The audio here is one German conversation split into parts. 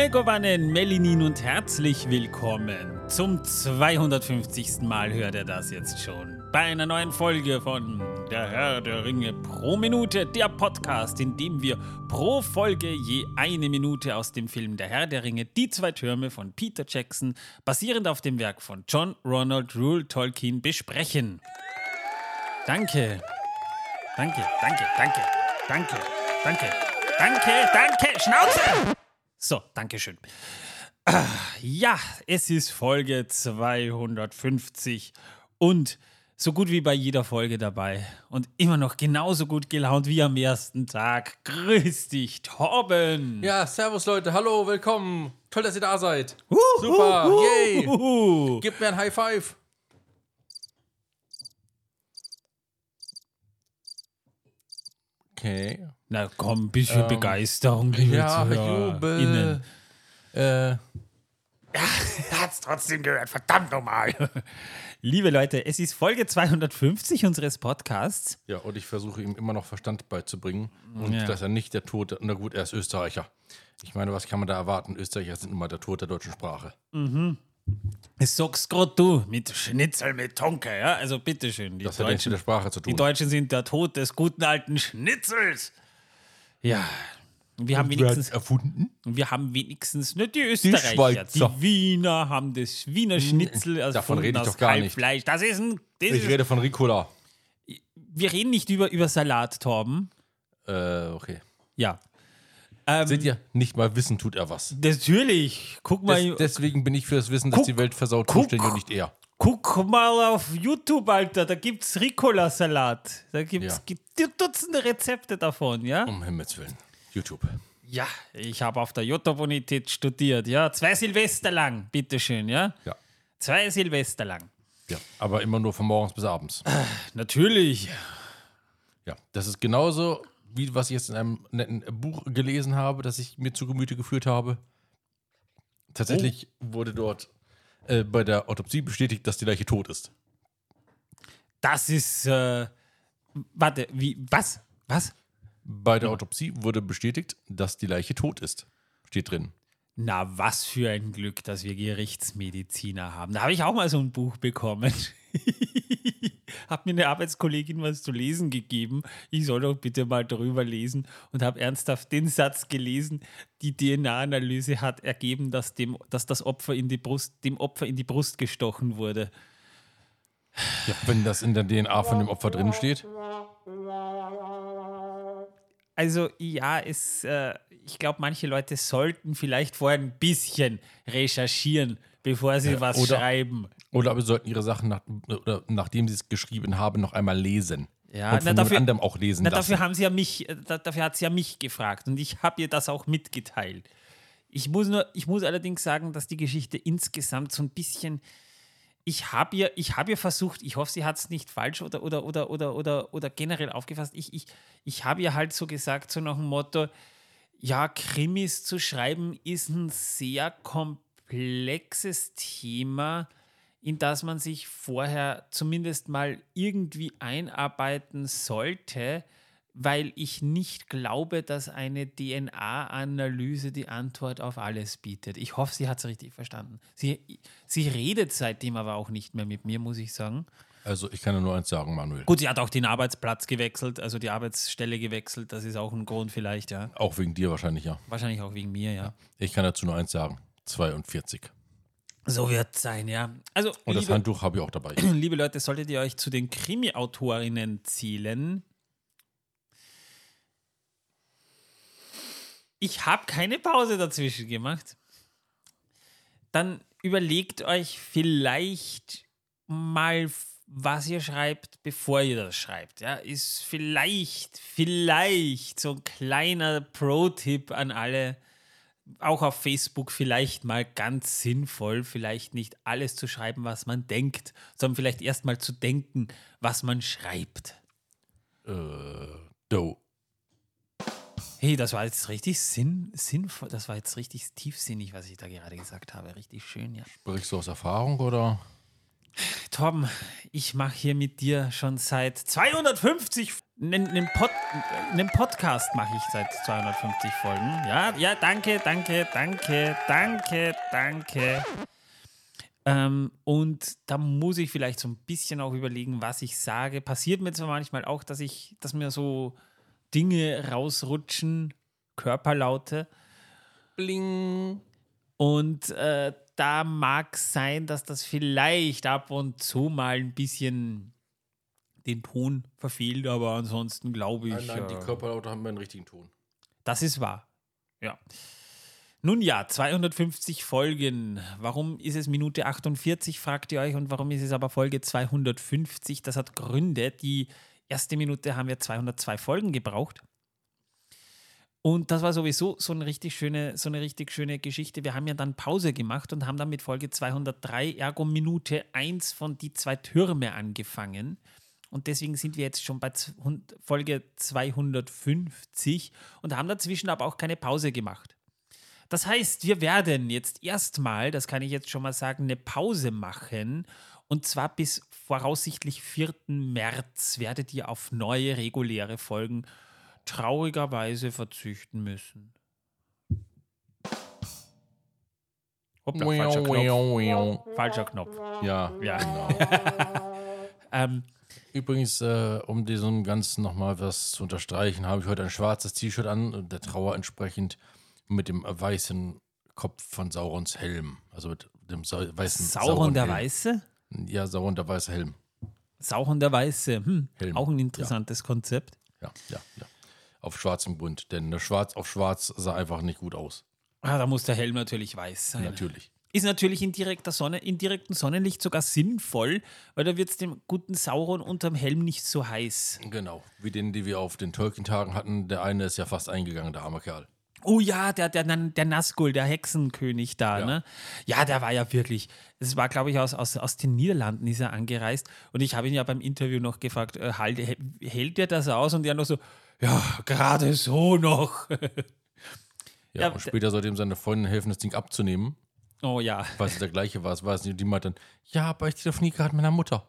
Megowannen, Melinin und herzlich willkommen. Zum 250. Mal hört er das jetzt schon. Bei einer neuen Folge von Der Herr der Ringe pro Minute, der Podcast, in dem wir pro Folge je eine Minute aus dem Film Der Herr der Ringe, die zwei Türme von Peter Jackson, basierend auf dem Werk von John Ronald Rule Tolkien, besprechen. Danke. Danke, danke, danke, danke, danke, danke, danke, Schnauze! So, Dankeschön. Ah, Ja, es ist Folge 250 und so gut wie bei jeder Folge dabei und immer noch genauso gut gelaunt wie am ersten Tag. Grüß dich, Torben. Ja, servus Leute, hallo, willkommen. Toll, dass ihr da seid. Huh, Super, huh, huh, yay. Gebt mir ein High Five. Okay. Na komm, ein bisschen Begeisterung, liebe Ja. Jubel. Äh, Er hat's trotzdem gehört, verdammt nochmal. Liebe Leute, es ist Folge 250 unseres Podcasts. ja, und ich versuche ihm immer noch Verstand beizubringen. Und Ja. dass er nicht der Tote, na gut, er ist Österreicher. Ich meine, was kann man da erwarten? Österreicher sind immer der Tod der deutschen Sprache. Das sagst grad du, mit Schnitzel, mit Tonke, ja? Also bitteschön. Die Das hat ja nichts mit Deutschen, der Sprache zu die tun. Deutschen sind der Tod des guten alten Schnitzels. Ja. Wir haben hat's wenigstens, erfunden? wir haben wenigstens nicht die Österreicher. Die, Schweizer. Wiener haben das Wiener Schnitzel erfunden davon rede ich doch gar nicht. Kalbfleisch. Das ist ein. Das Ich rede von Ricola. wir reden nicht über, über Salat, Torben. Äh, okay. Ja. Ähm, Seht ihr, nicht mal Wissen tut er was. Natürlich. Guck mal. Des, deswegen bin ich für das Wissen, dass Guck, die Welt versaut guck. zuständig und nicht er. Guck mal auf YouTube, Alter, da gibt's Ricola-Salat. Da gibt's Ja. gibt Dutzende Rezepte davon, ja? Um Himmels Willen. YouTube. Ja, ich habe auf der Jutta-Bonität studiert, ja. Zwei Silvester lang, bitteschön, ja. Ja. Zwei Silvester lang. Ja. Aber immer nur von morgens bis abends. Natürlich. Ja. Das ist genauso, wie was ich jetzt in einem netten Buch gelesen habe, das ich mir zu Gemüte geführt habe. Tatsächlich wurde dort äh, bei der Autopsie bestätigt, dass die Leiche tot ist. Das ist, äh, warte, wie, was? Was? Bei der Autopsie wurde bestätigt, dass die Leiche tot ist. Steht drin. Na, was für ein Glück, dass wir Gerichtsmediziner haben. Da habe ich auch mal so ein Buch bekommen. Hat mir eine Arbeitskollegin was zu lesen gegeben. Ich soll doch bitte mal drüber lesen und habe ernsthaft den Satz gelesen. Die DNA-Analyse hat ergeben, dass, dem, dass das Opfer in die Brust, dem Opfer in die Brust gestochen wurde. Ja, wenn das in der DNA von dem Opfer drin steht. Also ja, es, äh, ich glaube, manche Leute sollten vielleicht vorher ein bisschen recherchieren, bevor sie was oder- schreiben. Oder aber sie sollten ihre Sachen, nach, oder nachdem sie es geschrieben haben, noch einmal lesen. Ja, und von na, dafür- anderem auch lesen Na, lassen. dafür haben sie ja mich, äh, da, dafür hat sie ja mich gefragt und ich habe ihr das auch mitgeteilt. Ich muss nur, ich muss allerdings sagen, dass die Geschichte insgesamt so ein bisschen, ich habe ihr, habe ihr versucht, ich hoffe, sie hat es nicht falsch oder, oder, oder, oder, oder, oder generell aufgefasst. Ich, ich, ich habe ihr halt so gesagt, so nach dem Motto, ja, Krimis zu schreiben ist ein sehr komplexes Thema, in das man sich vorher zumindest mal irgendwie einarbeiten sollte, weil ich nicht glaube, dass eine DNA-Analyse die Antwort auf alles bietet. Ich hoffe, sie hat es richtig verstanden. Sie, sie redet seitdem aber auch nicht mehr mit mir, muss ich sagen. Also ich kann nur eins sagen, Manuel. Gut, sie hat auch den Arbeitsplatz gewechselt, also die Arbeitsstelle gewechselt. Das ist auch ein Grund vielleicht, ja. Auch wegen dir wahrscheinlich, ja. Wahrscheinlich auch wegen mir, ja. Ich kann dazu nur eins sagen. 42. So wird es sein, ja. Also, Und das liebe, Handtuch habe ich auch dabei. liebe Leute, solltet ihr euch zu den Krimi-Autorinnen zählen, ich habe keine Pause dazwischen gemacht. Dann überlegt euch vielleicht mal, was ihr schreibt, bevor ihr das schreibt. Ja, ist vielleicht, vielleicht so ein kleiner Pro-Tipp an alle, auch auf Facebook vielleicht mal ganz sinnvoll, vielleicht nicht alles zu schreiben, was man denkt, sondern vielleicht erst mal zu denken, was man schreibt. äh, do. Hey, das war jetzt richtig sinn, sinnvoll, das war jetzt richtig tiefsinnig, was ich da gerade gesagt habe. Richtig schön, ja. Sprichst du aus Erfahrung oder? Torben, ich mache hier mit dir schon seit 250 einen, einen, Pod, Podcast mache ich seit 250 Folgen. Ja, ja, danke, danke, danke, danke, danke. Ähm, und da muss ich vielleicht so ein bisschen auch überlegen, was ich sage. Passiert mir zwar manchmal auch, dass ich, dass mir so Dinge rausrutschen, Körperlaute. Bling. Und äh, da mag sein, dass das vielleicht ab und zu mal ein bisschen den Ton verfehlt, aber ansonsten glaube ich. Nein, nein, die äh, Körperlaute haben einen richtigen Ton. Das ist wahr. Ja. Nun ja, 250 Folgen. Warum ist es Minute 48, fragt ihr euch, und warum ist es aber Folge 250? Das hat Gründe. Die erste Minute haben wir 202 Folgen gebraucht. Und das war sowieso so eine richtig schöne, so eine richtig schöne Geschichte. Wir haben ja dann Pause gemacht und haben dann mit Folge 203, ergo Minute 1 von die zwei Türme angefangen. Und deswegen sind wir jetzt schon bei Folge 250 und haben dazwischen aber auch keine Pause gemacht. Das heißt, wir werden jetzt erstmal, das kann ich jetzt schon mal sagen, eine Pause machen. Und zwar bis voraussichtlich 4. März werdet ihr auf neue reguläre Folgen traurigerweise verzichten müssen. Hoppla, falscher Knopf. Falscher Knopf. Ja, Ja. genau. Ähm, Übrigens, äh, um diesem Ganzen nochmal was zu unterstreichen, habe ich heute ein schwarzes T-Shirt an, der Trauer entsprechend, mit dem weißen Kopf von Saurons Helm. Also mit dem Sa weißen Sauron der Helm. Weiße? Ja, Sauron der weiße Helm. Sauron der Weiße. Hm, Helm. auch ein interessantes Konzept. Ja, ja, ja. Auf schwarzem Grund, denn der Schwarz auf Schwarz sah einfach nicht gut aus. Ah, da muss der Helm natürlich weiß sein. Natürlich. Ist natürlich in, direkter Sonne, in direktem Sonnenlicht sogar sinnvoll, weil da wird es dem guten Sauron unterm Helm nicht so heiß. Genau. Wie den, die wir auf den Tolkien-Tagen hatten. Der eine ist ja fast eingegangen, der arme Kerl. Oh ja, der, der, der Nazgul, der Hexenkönig da, Ja. ne? Ja, der war ja wirklich, das war, glaube ich, aus, aus, aus den Niederlanden ist er angereist. Und ich habe ihn ja beim Interview noch gefragt, äh, halt, hä- hält der das aus? Und er noch so, ja, gerade so noch. Ja, Ja, und später sollte ihm seine Freundin helfen, das Ding abzunehmen, oh ja. weil es der gleiche war. Es war es nicht. Und die meinte dann, ja, aber ich telefoniere gerade mit meiner Mutter.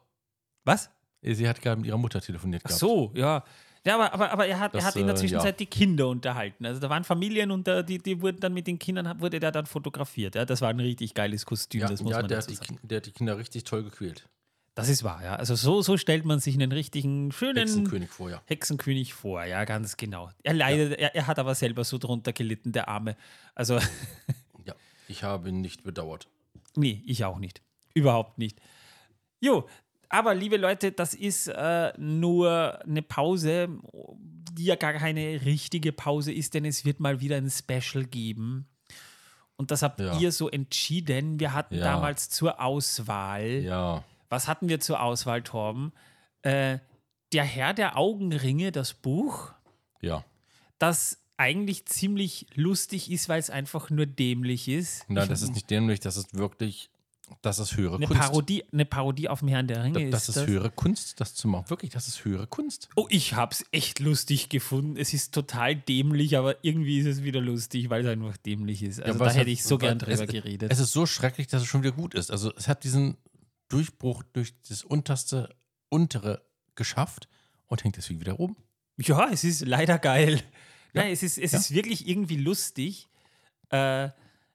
Was? Sie hat gerade mit ihrer Mutter telefoniert Ach gehabt. so, ja. Ja, aber, aber, aber er hat, er Das, hat in der äh, Zwischenzeit ja. die Kinder unterhalten. Also da waren Familien und da, die, die wurden dann mit den Kindern, wurde der dann fotografiert. Ja, das war ein richtig geiles Kostüm, Ja, das muss ja man der, dazu hat die, sagen. Kin- der hat die Kinder richtig toll gequält. Das ist wahr, ja. Also so, so stellt man sich einen richtigen, schönen Hexenkönig vorher. Hexenkönig vor, ja, ganz genau. Er leidet, er, er hat aber selber so drunter gelitten, der Arme. Also, Ja, ich habe ihn nicht bedauert. nee, ich auch nicht. Überhaupt nicht. Jo, aber liebe Leute, das ist äh, nur eine Pause, die ja gar keine richtige Pause ist, denn es wird mal wieder ein Special geben. Und das habt Ja. ihr so entschieden. Wir hatten Ja. damals zur Auswahl. Ja, Was hatten wir zur Auswahl, Torben? Äh, der Herr der Augenringe, das Buch. ja. das eigentlich ziemlich lustig ist, weil es einfach nur dämlich ist. Nein, das ist nicht dämlich, das ist wirklich, das ist höhere eine Kunst. Parodie, eine Parodie auf dem Herrn der Ringe das, das ist höhere Kunst, das zu machen. Wirklich, das ist höhere Kunst. Oh, ich hab's echt lustig gefunden. Es ist total dämlich, aber irgendwie ist es wieder lustig, weil es einfach dämlich ist. Also aber da es hätte ich so gern es- drüber geredet. Es ist so schrecklich, dass es schon wieder gut ist. Also es hat diesen Durchbruch durch das unterste, untere geschafft und hängt deswegen wieder oben. ja, es ist leider geil. Ja. Nein, es ist, es Ja. ist wirklich irgendwie lustig. Äh,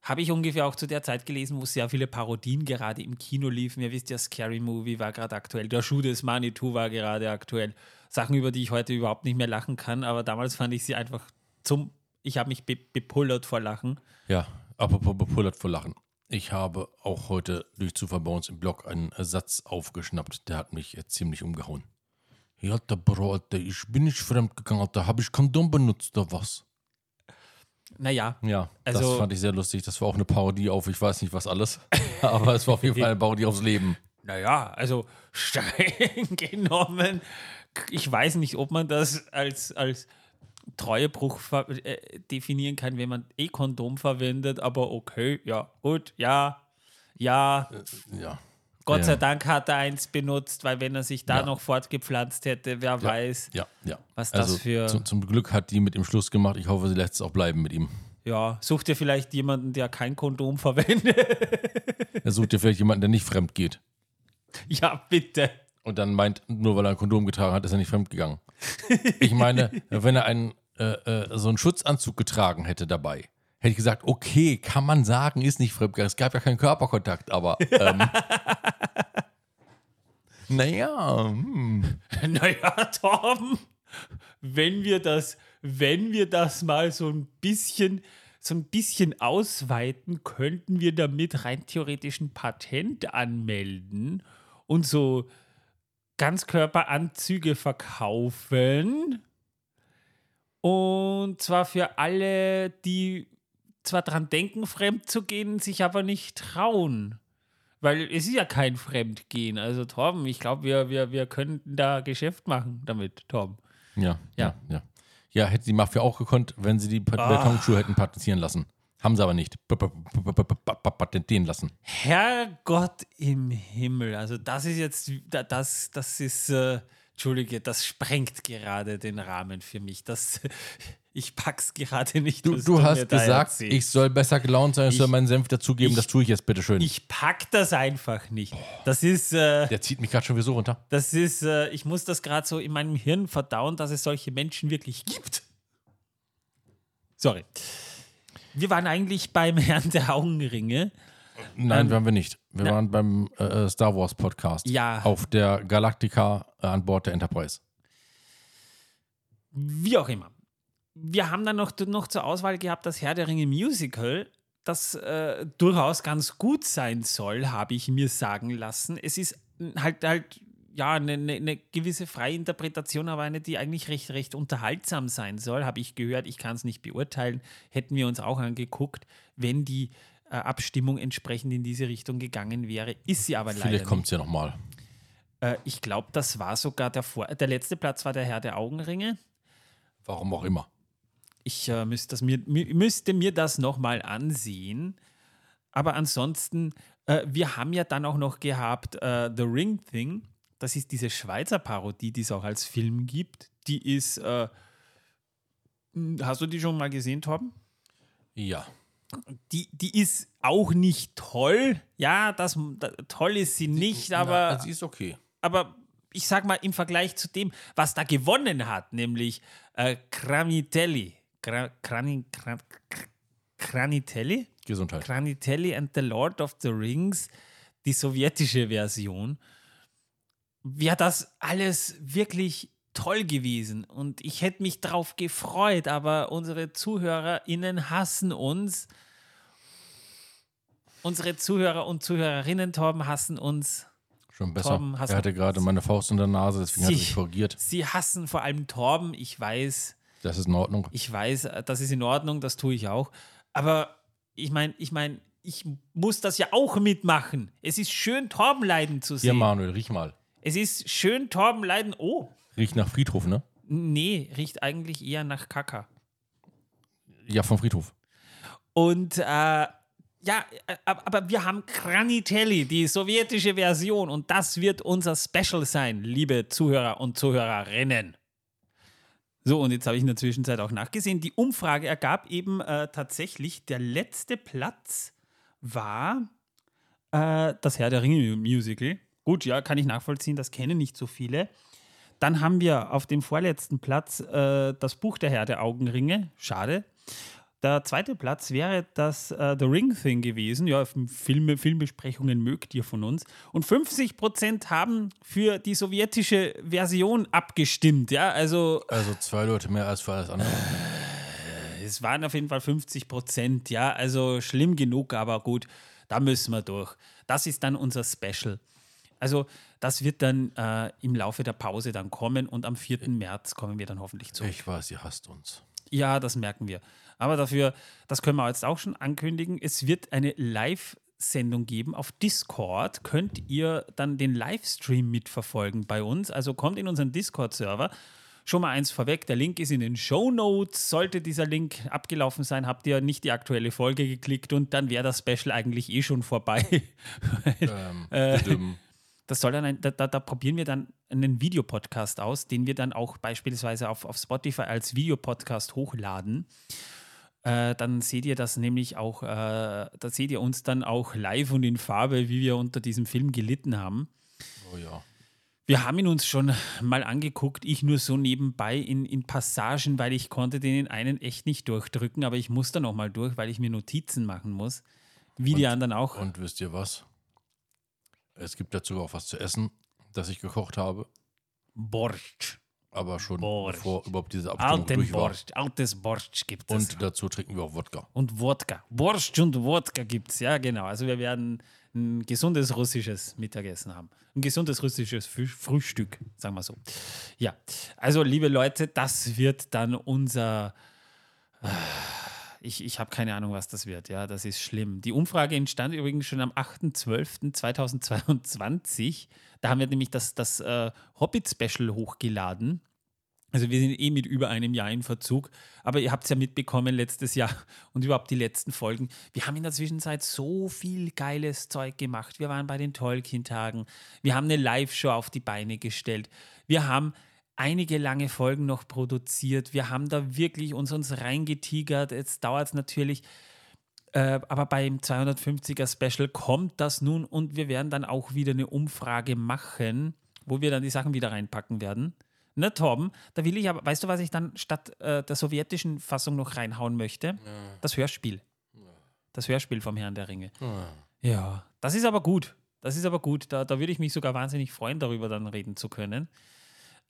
Habe ich ungefähr auch zu der Zeit gelesen, wo sehr viele Parodien gerade im Kino liefen. Ihr wisst ja, Scary Movie war gerade aktuell, der Schuh des Manitou war gerade aktuell. Sachen, über die ich heute überhaupt nicht mehr lachen kann, aber damals fand ich sie einfach zum. Ich habe mich be bepullert vor Lachen. Ja, apropos bepullert vor Lachen. Ich habe auch heute durch Zufall bei uns im Blog einen Satz aufgeschnappt, der hat mich ziemlich umgehauen. Ja, Alter, Bro, Alter, ich bin nicht fremdgegangen, Alter. Habe ich Kondom benutzt oder was? Naja, Ja, Also- das fand ich sehr lustig. Das war auch eine Parodie auf, ich weiß nicht was alles. Aber es war auf jeden Fall eine Parodie aufs Leben. Naja, also streng genommen, ich weiß nicht, ob man das als, als Treuebruch äh, definieren kann, wenn man eh Kondom verwendet, aber okay, ja, gut, ja, ja. Ja. Gott ja. sei Dank hat er eins benutzt, weil wenn er sich da Ja. noch fortgepflanzt hätte, wer weiß. Ja, ja. Was das also, für- Zum, zum Glück hat die mit ihm Schluss gemacht. Ich hoffe, sie lässt es auch bleiben mit ihm. Ja, such dir vielleicht jemanden, der kein Kondom verwendet. Er sucht ja vielleicht jemanden, der nicht fremd geht. Ja, bitte. Und dann meint, nur weil er ein Kondom getragen hat, ist er nicht fremdgegangen. Ich meine, wenn er einen, äh, äh, so einen Schutzanzug getragen hätte dabei, hätte ich gesagt, okay, kann man sagen, ist nicht fremdgegangen. Es gab ja keinen Körperkontakt, aber ähm, naja, hm. Naja, Torben, wenn wir das, wenn wir das mal so ein bisschen, so ein bisschen ausweiten, könnten wir damit rein theoretisch ein Patent anmelden und so Ganzkörperanzüge verkaufen. Und zwar für alle, die zwar dran denken, fremd zu gehen, sich aber nicht trauen. Weil es ist ja kein Fremdgehen. Also Torben, ich glaube, wir, wir, wir könnten da Geschäft machen damit, Torben. Ja, Ja. ja, ja. Hätte die Mafia auch gekonnt, wenn sie die Ah. Betonschuhe hätten patentieren lassen. Haben sie aber nicht. Patentieren lassen. Herrgott im Himmel. Also das ist jetzt, da- das, das ist, äh, Entschuldige, das sprengt gerade den Rahmen für mich. Das, ich pack's gerade nicht. Du, du hast gesagt, ich soll besser gelaunt sein, ich soll Ich- meinen Senf dazugeben. ich- Das tue ich jetzt bitteschön. Ich pack das einfach nicht. Das ist, äh, Der zieht mich gerade schon wieder so runter. das ist, äh, ich muss das gerade so in meinem Hirn verdauen, dass es solche Menschen wirklich gibt. Sorry. Wir waren eigentlich beim Herrn der Augenringe. Nein, Ähm, waren wir nicht. Wir na- waren beim äh, Star Wars Podcast. Ja. Auf der Galactica äh, an Bord der Enterprise. Wie auch immer. Wir haben dann noch, noch zur Auswahl gehabt das Herr der Ringe Musical, das äh, durchaus ganz gut sein soll, habe ich mir sagen lassen. Es ist halt halt ja eine, eine, eine gewisse freie Interpretation, aber eine, die eigentlich recht, recht unterhaltsam sein soll, habe ich gehört. Ich kann es nicht beurteilen. Hätten wir uns auch angeguckt, wenn die äh, Abstimmung entsprechend in diese Richtung gegangen wäre. Ist sie aber leider Vielleicht kommt es ja nochmal. Äh, ich glaube, das war sogar der Vor der letzte Platz war der Herr der Augenringe. Warum auch immer. Ich äh, müsste, das mir, mi- müsste mir das nochmal ansehen. Aber ansonsten, äh, wir haben ja dann auch noch gehabt äh, The Ring Thing. Das ist diese Schweizer Parodie, die es auch als Film gibt. Die ist, äh, m, hast du die schon mal gesehen, Torben? Ja. Die, die ist auch nicht toll. Ja, das, da, toll ist sie nicht, aber Na, sie ist okay. aber ich sag mal, im Vergleich zu dem, was da gewonnen hat, nämlich äh, Cranitelli. Gra Crani Cran Cranitelli? Gesundheit. Cranitelli and the Lord of the Rings, die sowjetische Version, wäre das alles wirklich toll gewesen. Und ich hätte mich drauf gefreut, aber unsere ZuhörerInnen hassen uns. Unsere Zuhörer und Zuhörerinnen, Torben, hassen uns. Schon besser. Torben, er hatte gerade meine Faust in der Nase, deswegen hat er Sie- sich korrigiert. Sie hassen vor allem Torben. Ich weiß, Das ist in Ordnung. ich weiß, äh, das ist in Ordnung, das tue ich auch. Aber ich meine, ich meine, ich muss das ja auch mitmachen. Es ist schön, Torben leiden zu Hier, sehen. Manuel, riech mal. es ist schön, Torben leiden. Oh, Riecht nach Friedhof, ne? nee, riecht eigentlich eher nach Kaka. Ja, vom Friedhof. Und äh, ja, äh, aber aber wir haben Granitelli, die sowjetische Version, und das wird unser Special sein, liebe Zuhörer und Zuhörerinnen. So, und jetzt habe ich in der Zwischenzeit auch nachgesehen. Die Umfrage ergab eben äh, tatsächlich, der letzte Platz war äh, das Herr der Ringe Musical. Gut, ja, kann ich nachvollziehen, das kennen nicht so viele. Dann haben wir auf dem vorletzten Platz äh, das Buch der Herr der Augenringe. Schade. Der zweite Platz wäre das äh, The Ring Thing gewesen. Ja, Filme, Filmbesprechungen mögt ihr von uns. Und 50 Prozent haben für die sowjetische Version abgestimmt. Ja, also Also zwei Leute mehr als für alles andere. es waren auf jeden Fall 50 Prozent. Ja, also schlimm genug, aber gut, da müssen wir durch. Das ist dann unser Special. Also das wird dann äh, im Laufe der Pause dann kommen und am 4. März kommen wir dann hoffentlich zurück. Ich weiß, ihr hasst uns. Ja, das merken wir. Aber dafür, das können wir jetzt auch schon ankündigen, es wird eine Live-Sendung geben auf Discord. Könnt ihr dann den Livestream mitverfolgen bei uns. Also kommt in unseren Discord-Server. Schon mal eins vorweg, der Link ist in den Show Notes. Sollte dieser Link abgelaufen sein, habt ihr nicht die aktuelle Folge geklickt und dann wäre das Special eigentlich eh schon vorbei. Ähm, Äh. Das soll dann ein, da, da, da probieren wir dann einen Videopodcast aus, den wir dann auch beispielsweise auf, auf Spotify als Videopodcast hochladen. Äh, dann seht ihr das nämlich auch, äh, da seht ihr uns dann auch live und in Farbe, wie wir unter diesem Film gelitten haben. Oh ja. Wir haben ihn uns schon mal angeguckt, ich nur so nebenbei in, in Passagen, weil ich konnte den in einen echt nicht durchdrücken, aber ich muss da nochmal durch, weil ich mir Notizen machen muss. Wie die anderen auch. Und wisst ihr was? Es gibt dazu auch was zu essen, das ich gekocht habe, Borscht. Aber schon Borscht. bevor überhaupt diese Abstimmung Alten durch war. Borscht. Altes Borscht gibt es. Und dazu trinken wir auch Wodka. Und Wodka. Borscht und Wodka gibt es, ja, genau. Also wir werden ein gesundes russisches Mittagessen haben. Ein gesundes russisches Früh Frühstück, sagen wir so. Ja, also liebe Leute, das wird dann unser. äh, Ich, ich habe keine Ahnung, was das wird. Ja, das ist schlimm. Die Umfrage entstand übrigens schon am 8.12.2022. Da haben wir nämlich das, das äh, Hobbit-Special hochgeladen. Also wir sind eh mit über einem Jahr in Verzug, aber ihr habt es ja mitbekommen letztes Jahr und überhaupt die letzten Folgen. Wir haben in der Zwischenzeit so viel geiles Zeug gemacht. Wir waren bei den Tolkien-Tagen, wir haben eine Live-Show auf die Beine gestellt, wir haben einige lange Folgen noch produziert, wir haben da wirklich uns, uns reingetigert. Jetzt dauert es natürlich, äh, aber beim 250er Special kommt das nun und wir werden dann auch wieder eine Umfrage machen, wo wir dann die Sachen wieder reinpacken werden. Ne, Torben, da will ich aber, weißt du, was ich dann statt äh, der sowjetischen Fassung noch reinhauen möchte? Das Hörspiel. Das Hörspiel vom Herrn der Ringe. Ja, das ist aber gut. Das ist aber gut. Da, da würde ich mich sogar wahnsinnig freuen, darüber dann reden zu können.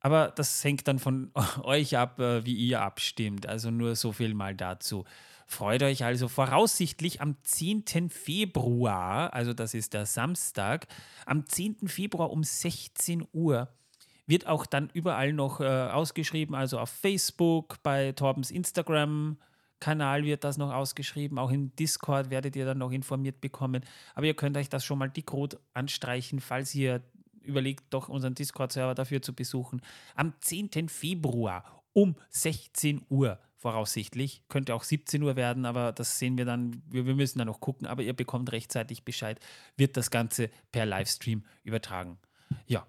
Aber das hängt dann von euch ab, äh, wie ihr abstimmt. Also nur so viel mal dazu. Freut euch also voraussichtlich am 10. Februar, also das ist der Samstag, am 10. Februar um 16 Uhr wird auch dann überall noch äh, ausgeschrieben, also auf Facebook, bei Torbens Instagram-Kanal wird das noch ausgeschrieben, auch im Discord werdet ihr dann noch informiert bekommen. Aber ihr könnt euch das schon mal dick-rot anstreichen, falls ihr überlegt, doch unseren Discord-Server dafür zu besuchen. Am 10. Februar um 16 Uhr voraussichtlich. Könnte auch 17 Uhr werden, aber das sehen wir dann. Wir, wir müssen dann noch gucken, aber ihr bekommt rechtzeitig Bescheid. Wird das Ganze per Livestream übertragen. Ja.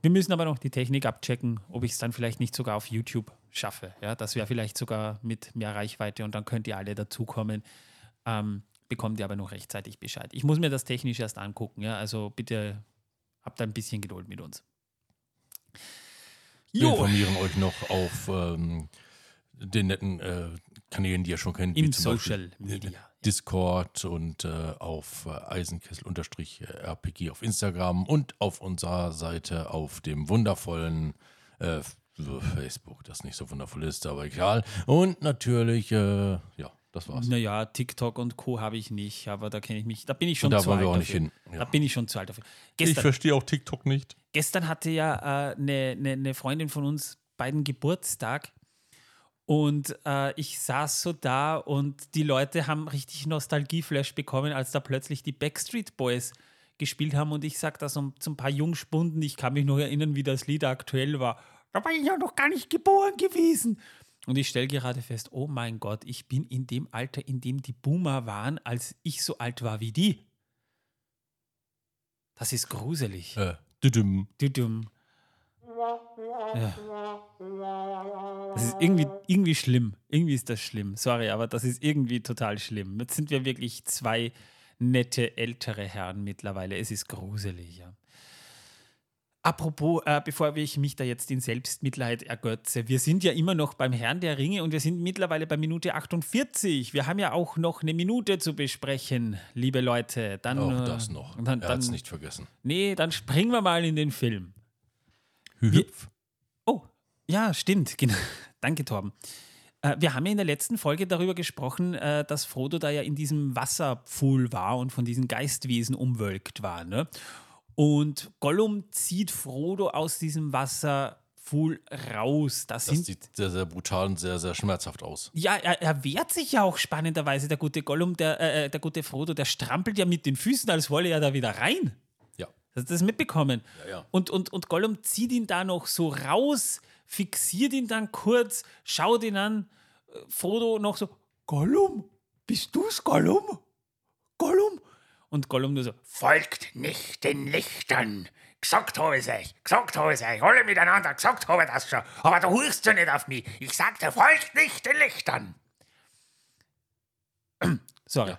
Wir müssen aber noch die Technik abchecken, ob ich es dann vielleicht nicht sogar auf YouTube schaffe. Ja, das wäre vielleicht sogar mit mehr Reichweite und dann könnt ihr alle dazukommen. Ähm, bekommt ihr aber noch rechtzeitig Bescheid. Ich muss mir das technisch erst angucken. Ja, also bitte habt ein bisschen Geduld mit uns. Wir informieren euch noch auf ähm, den netten äh, Kanälen, die ihr schon kennt. Im wie zum Beispiel, Social Media. Discord und äh, auf äh, Eisenkessel-RPG auf Instagram und auf unserer Seite auf dem wundervollen äh, Facebook, das nicht so wundervoll ist, aber egal. Und natürlich, äh, ja, das war's. Naja, TikTok und Co. habe ich nicht, aber da kenne ich mich, da bin ich schon da zu wollen alt wir auch nicht dafür. hin. Da Ja. bin ich schon zu alt dafür. Ich Gestern, verstehe auch TikTok nicht. gestern hatte ja eine äh, ne, ne Freundin von uns beiden Geburtstag und äh, ich saß so da und die Leute haben richtig Nostalgieflash bekommen, als da plötzlich die Backstreet Boys gespielt haben und ich sag da so zu ein paar Jungspunden, ich kann mich noch erinnern, wie das Lied aktuell war. Da war ich ja noch gar nicht geboren gewesen. Und ich stelle gerade fest, oh mein Gott, ich bin in dem Alter, in dem die Boomer waren, als ich so alt war wie die. Das ist gruselig. Äh, düdüm. Du dumm. Ja. Das ist irgendwie, irgendwie schlimm. Irgendwie ist das schlimm. Sorry, aber das ist irgendwie total schlimm. Jetzt sind wir wirklich zwei nette ältere Herren mittlerweile. Es ist gruselig, ja. Apropos, äh, bevor ich mich da jetzt in Selbstmitleid ergötze, wir sind ja immer noch beim Herrn der Ringe und wir sind mittlerweile bei Minute 48. Wir haben ja auch noch eine Minute zu besprechen, liebe Leute. Dann, Auch äh, das noch. Dann, er hat es dann, nicht vergessen. Nee, dann springen wir mal in den Film. Hüpf. Oh, ja, stimmt. Genau. Danke, Torben. Äh, wir haben ja in der letzten Folge darüber gesprochen, äh, dass Frodo da ja in diesem Wasserpfuhl war und von diesen Geistwesen umwölkt war. Ne? Und Gollum zieht Frodo aus diesem Wasserpfuhl raus. Das, Das sieht sehr, sehr brutal und sehr, sehr schmerzhaft aus. ja, er, er wehrt sich ja auch spannenderweise, der gute Gollum, der, äh, der gute Frodo, der strampelt ja mit den Füßen, als wolle er da wieder rein. Ja. Hast du das mitbekommen? Ja, ja. Und, und, und Gollum zieht ihn da noch so raus, fixiert ihn dann kurz, schaut ihn an. Äh, Frodo noch so: Gollum, bist du's, Gollum? Gollum? Und Gollum nur so: Folgt nicht den Lichtern. Gesagt habe ich euch, gesagt habe ich euch, alle miteinander, gesagt habe ich das schon. Aber du hörst ja nicht auf mich. Ich sagte, folgt nicht den Lichtern. Sorry,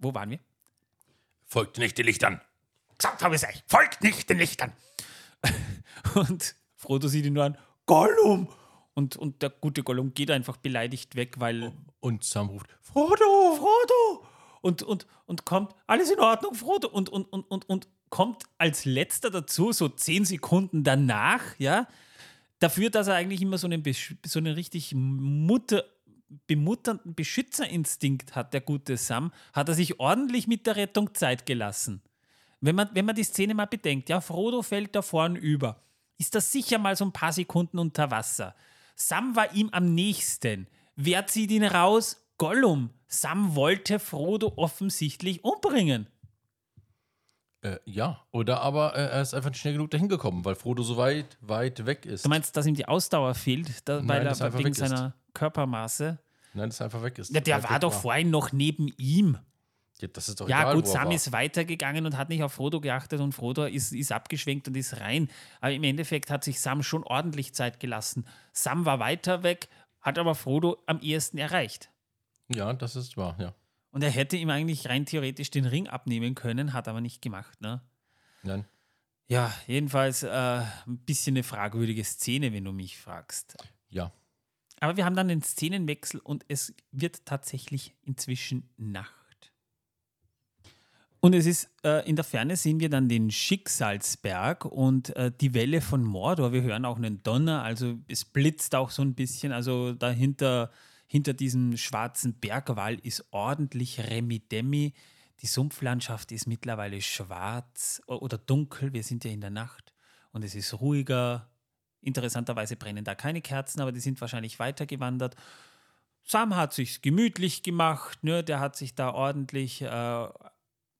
wo waren wir? Folgt nicht den Lichtern. gesagt habe ich euch, folgt nicht den Lichtern. Und Frodo sieht ihn nur an, Gollum! Und, und der gute Gollum geht einfach beleidigt weg, weil Und Sam ruft, Frodo, Frodo! Und, und, und kommt, alles in Ordnung, Frodo. Und, und, und, und, und kommt als letzter dazu, so zehn Sekunden danach, ja, dafür, dass er eigentlich immer so einen, so einen richtig Mutter, bemutternden Beschützerinstinkt hat, der gute Sam, hat er sich ordentlich mit der Rettung Zeit gelassen. Wenn man, wenn man die Szene mal bedenkt, ja, Frodo fällt da vorn über, ist das sicher mal so ein paar Sekunden unter Wasser. Sam war ihm am nächsten. Wer zieht ihn raus? Gollum. Sam wollte Frodo offensichtlich umbringen. äh, ja. Oder aber äh, er ist einfach nicht schnell genug dahin gekommen, weil Frodo so weit, weit weg ist. Du meinst, dass ihm die Ausdauer fehlt, da, weil dass er wegen weg ist. seiner Körpermaße? Nein, dass er einfach weg ist. Ja, der Weit war doch vorhin noch neben ihm. Ja, das ist doch Ja, egal, gut, Sam war. ist weitergegangen und hat nicht auf Frodo geachtet und Frodo ist, ist abgeschwenkt und ist rein. Aber im Endeffekt hat sich Sam schon ordentlich Zeit gelassen. Sam war weiter weg, hat aber Frodo am ehesten erreicht. Ja, das ist wahr, ja. Und er hätte ihm eigentlich rein theoretisch den Ring abnehmen können, hat aber nicht gemacht. Ne? Nein. Ja, jedenfalls äh, ein bisschen eine fragwürdige Szene, wenn du mich fragst. Ja. Aber wir haben dann den Szenenwechsel und es wird tatsächlich inzwischen Nacht. Und es ist, äh, in der Ferne sehen wir dann den Schicksalsberg und äh, die Welle von Mordor. Wir hören auch einen Donner, also es blitzt auch so ein bisschen. Also dahinter, hinter diesem schwarzen Bergwall ist ordentlich Remi-Demi. Die Sumpflandschaft ist mittlerweile schwarz oder dunkel. Wir sind ja in der Nacht und es ist ruhiger. Interessanterweise brennen da keine Kerzen, aber die sind wahrscheinlich weitergewandert. Sam hat sich gemütlich gemacht, ne? der hat sich da ordentlich, äh,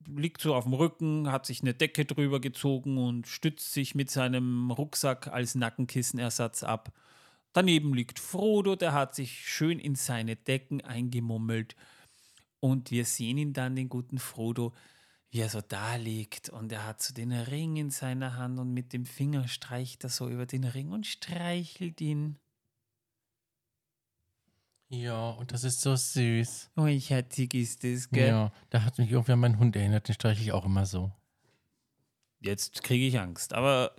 liegt so auf dem Rücken, hat sich eine Decke drüber gezogen und stützt sich mit seinem Rucksack als Nackenkissenersatz ab. Daneben liegt Frodo, der hat sich schön in seine Decken eingemummelt. Und wir sehen ihn dann, den guten Frodo, wie er so da liegt und er hat so den Ring in seiner Hand und mit dem Finger streicht er so über den Ring und streichelt ihn. Ja, und das ist so süß. Oh, ich herzig ist das, gell? Ja, da hat mich irgendwie an meinen Hund erinnert, den streiche ich auch immer so. Jetzt kriege ich Angst, aber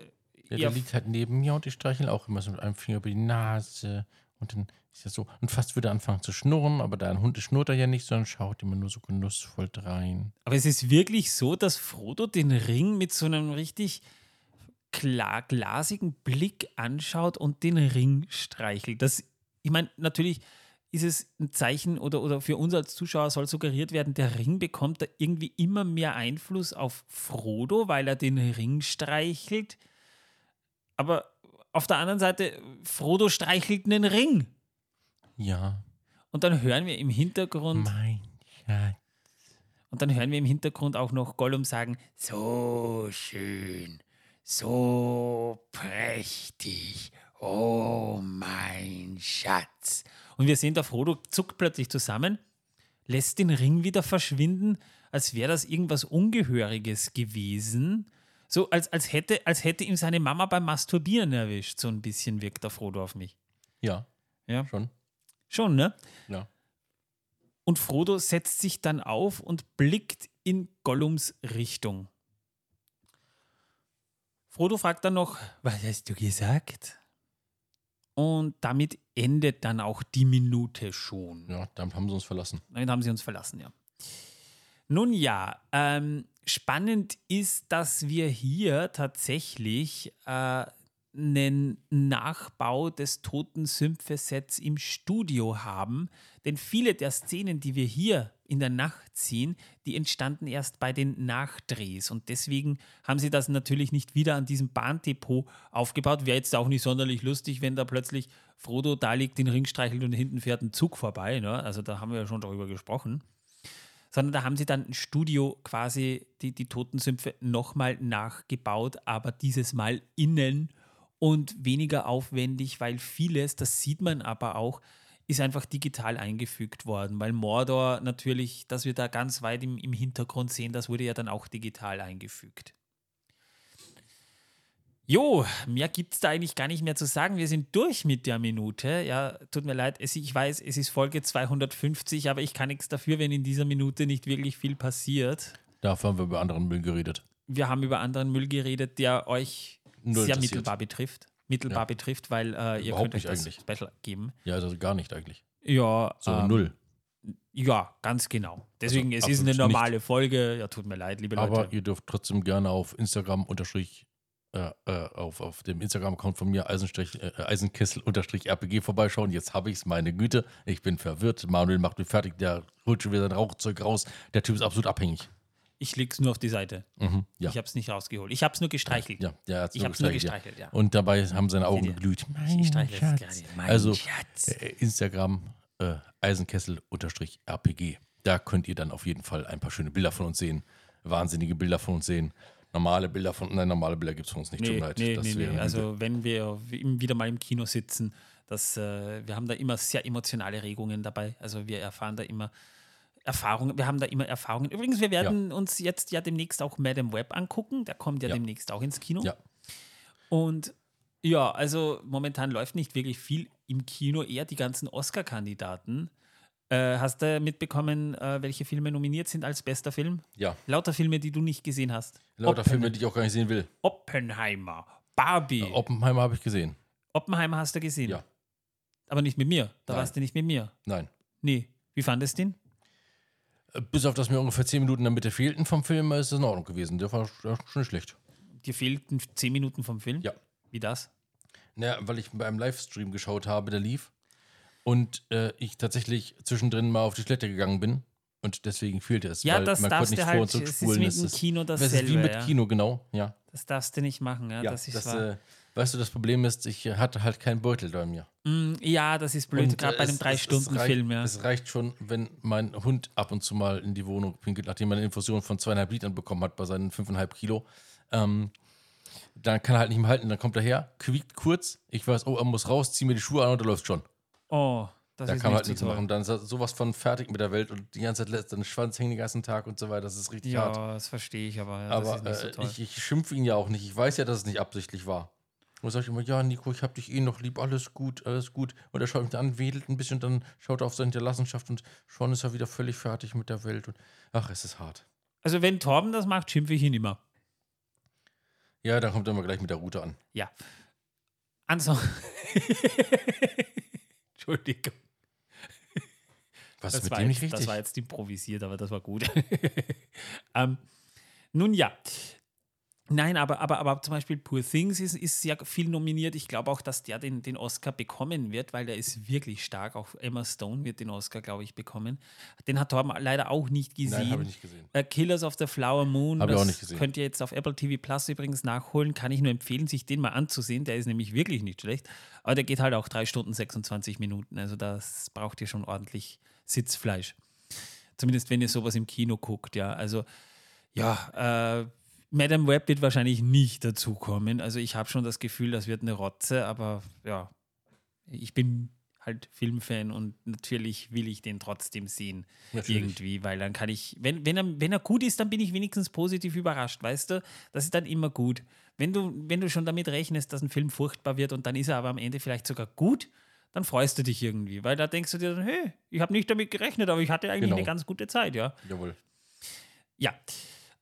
Ja, der liegt halt neben mir und ich streichel auch immer so mit einem Finger über die Nase. Und dann ist er so. Und fast würde er anfangen zu schnurren, aber da ein Hund schnurrt er ja nicht, sondern schaut immer nur so genussvoll drein. Aber es ist wirklich so, dass Frodo den Ring mit so einem richtig klar glasigen Blick anschaut und den Ring streichelt. Das, ich meine, natürlich ist es ein Zeichen oder, oder für uns als Zuschauer soll suggeriert werden, der Ring bekommt da irgendwie immer mehr Einfluss auf Frodo, weil er den Ring streichelt. Aber auf der anderen Seite, Frodo streichelt einen Ring. Ja, Und dann hören wir im Hintergrund. mein Schatz. Und dann hören wir im Hintergrund auch noch Gollum sagen, So schön, so prächtig, oh mein Schatz. und wir sehen, der Frodo zuckt plötzlich zusammen, lässt den Ring wieder verschwinden, als wäre das irgendwas Ungehöriges gewesen. So als, als, hätte, als hätte ihm seine Mama beim Masturbieren erwischt. So ein bisschen wirkt der Frodo auf mich. Ja, Ja. schon. Schon, ne? Ja. Und Frodo setzt sich dann auf und blickt in Gollums Richtung. Frodo fragt dann noch, was hast du gesagt? Und damit endet dann auch die Minute schon. Ja, damit haben sie uns verlassen. Damit haben sie uns verlassen, ja. Nun ja, ähm, spannend ist, dass wir hier tatsächlich äh, einen Nachbau des Toten Sümpfe-Sets im Studio haben. Denn viele der Szenen, die wir hier in der Nacht sehen, die entstanden erst bei den Nachdrehs. Und deswegen haben sie das natürlich nicht wieder an diesem Bahndepot aufgebaut. Wäre jetzt auch nicht sonderlich lustig, wenn da plötzlich Frodo da liegt, den Ring streichelt und hinten fährt ein Zug vorbei. Ne? Also da haben wir ja schon darüber gesprochen sondern da haben sie dann ein Studio quasi die, die Totensümpfe nochmal nachgebaut, aber dieses Mal innen und weniger aufwendig, weil vieles, das sieht man aber auch, ist einfach digital eingefügt worden, weil Mordor natürlich, dass wir da ganz weit im, im Hintergrund sehen, das wurde ja dann auch digital eingefügt. Jo, mehr gibt es da eigentlich gar nicht mehr zu sagen. Wir sind durch mit der Minute. Ja, tut mir leid. Es, ich weiß, es ist Folge 250, aber ich kann nichts dafür, wenn in dieser Minute nicht wirklich viel passiert. Dafür haben wir über anderen Müll geredet. wir haben über anderen Müll geredet, der euch Null sehr mittelbar betrifft. Mittelbar Ja. betrifft, weil äh, ihr Überhaupt könnt euch nicht das eigentlich. Special geben. Ja, also gar nicht eigentlich. Ja, So ähm, null. Ja, ganz genau. Deswegen, Also es ist eine normale Folge. Ja, tut mir leid, liebe Aber Leute. ihr dürft trotzdem gerne auf Instagram unterstrich, äh, äh, auf, auf dem Instagram-Account von mir äh, Eisenkessel unterstrich RPG vorbeischauen. Jetzt habe ich es, meine Güte. Ich bin verwirrt. Manuel macht mich fertig. Der holt schon wieder sein Rauchzeug raus. Der Typ ist absolut abhängig. Ich leg's nur auf die Seite. Mhm, ja. Ich habe es nicht rausgeholt. Ich habe es nur gestreichelt. ja, der hat's Ich hab's nur gestreichelt, ja. Und dabei haben seine Augen ihr? geglüht. Ich streichle es gerne. Mein Also Schatz. äh, Instagram äh, Eisenkessel unterstrich RPG. Da könnt ihr dann auf jeden Fall ein paar schöne Bilder von uns sehen. Wahnsinnige Bilder von uns sehen. Normale Bilder von, nein, normale Bilder gibt es von uns nicht. Tut Nee, leid. nee, nee, nee. Also wenn wir wieder mal im Kino sitzen, das, äh, wir haben da immer sehr emotionale Regungen dabei. Also wir erfahren da immer Erfahrungen, wir haben da immer Erfahrungen. Übrigens, wir werden uns jetzt ja demnächst auch Madame Web angucken. Der kommt ja, Ja. demnächst auch ins Kino. Ja. Und ja, also momentan läuft nicht wirklich viel im Kino, eher die ganzen Oscar-Kandidaten. Äh, hast du mitbekommen, äh, welche Filme nominiert sind als bester Film? Ja, Lauter Filme, die du nicht gesehen hast. lauter Oppen- Filme, die ich auch gar nicht sehen will. Oppenheimer, Barbie. Oppenheimer habe ich gesehen. Oppenheimer hast du gesehen. Ja. Aber nicht mit mir. Da Nein. warst du nicht mit mir. Nein. Nee. Wie fandest du den? Äh, Bis auf das mir ungefähr 10 Minuten in der Mitte fehlten vom Film, ist es in Ordnung gewesen. Der war sch- ja, schon nicht schlecht. Dir fehlten zehn Minuten vom Film? Ja. Wie das? Naja, weil ich beim Livestream geschaut habe, der lief. Und äh, ich tatsächlich zwischendrin mal auf die Toilette gegangen bin. Und deswegen fehlte es. Ja, weil das man darfst konnte du nicht halt- vor und es ist zurückspulen. mit Kino Das ist wie dasselbe, mit ja. Kino, genau. Ja. Das darfst du nicht machen. Ja, ja das ist das, wahr. äh, weißt du, das Problem ist, ich hatte halt keinen Beutel bei mir. Mm, ja, das ist blöd, gerade äh, bei einem Drei-Stunden-Film. reicht- Ja. Es reicht schon, wenn mein Hund ab und zu mal in die Wohnung pinkelt, nachdem er eine Infusion von zweieinhalb Litern bekommen hat bei seinen fünfeinhalb Kilo. Ähm, dann kann er halt nicht mehr halten. Dann kommt er her, quiekt kurz. Ich weiß, oh, er muss raus, zieh mir die Schuhe an und er läuft schon. Oh, das Da ist kann man halt so nichts machen. Dann ist er sowas von fertig mit der Welt und die ganze Zeit lässt den Schwanz hängen den ganzen Tag und so weiter. Das ist richtig hart. Ja, das verstehe ich, aber, ja, das Aber so äh, toll. ich, ich schimpfe ihn ja auch nicht. Ich weiß ja, dass es nicht absichtlich war. Und sage ich immer, ja, Nico, ich hab dich eh noch lieb, alles gut, alles gut. Und er schaut mich an, wedelt ein bisschen, dann schaut er auf seine Hinterlassenschaft und schon ist er wieder völlig fertig mit der Welt. Und ach, es ist hart. also wenn Torben das macht, schimpfe ich ihn immer. Ja, dann kommt er immer gleich mit der Route an. Ja. Ansonsten. Entschuldigung. Was Das ist mit war, dem jetzt, nicht das richtig? war jetzt improvisiert, aber das war gut. ähm, nun ja. Nein, aber, aber, aber zum Beispiel Poor Things ist, ist sehr viel nominiert. Ich glaube auch, dass der den, den Oscar bekommen wird, weil der ist wirklich stark. Auch Emma Stone wird den Oscar, glaube ich, bekommen. Den hat Torben leider auch nicht gesehen. Nein, habe ich nicht gesehen. Äh, Killers of the Flower Moon. Hab ich auch nicht gesehen. Könnt ihr jetzt auf Apple TV Plus übrigens nachholen. Kann ich nur empfehlen, sich den mal anzusehen. Der ist nämlich wirklich nicht schlecht. Aber der geht halt auch 3 Stunden 26 Minuten. Also das braucht ihr schon ordentlich Sitzfleisch. Zumindest wenn ihr sowas im Kino guckt, ja. Also ja, äh, Madame Web wird wahrscheinlich nicht dazukommen. Also ich habe schon das Gefühl, das wird eine Rotze, aber ja, ich bin halt Filmfan und natürlich will ich den trotzdem sehen. Natürlich. Irgendwie, weil dann kann ich, wenn, wenn, er, wenn er gut ist, dann bin ich wenigstens positiv überrascht, weißt du? Das ist dann immer gut. Wenn du, wenn du schon damit rechnest, dass ein Film furchtbar wird und dann ist er aber am Ende vielleicht sogar gut, dann freust du dich irgendwie, weil da denkst du dir dann, hey, ich habe nicht damit gerechnet, aber ich hatte eigentlich Genau. eine ganz gute Zeit, ja. Jawohl. Ja.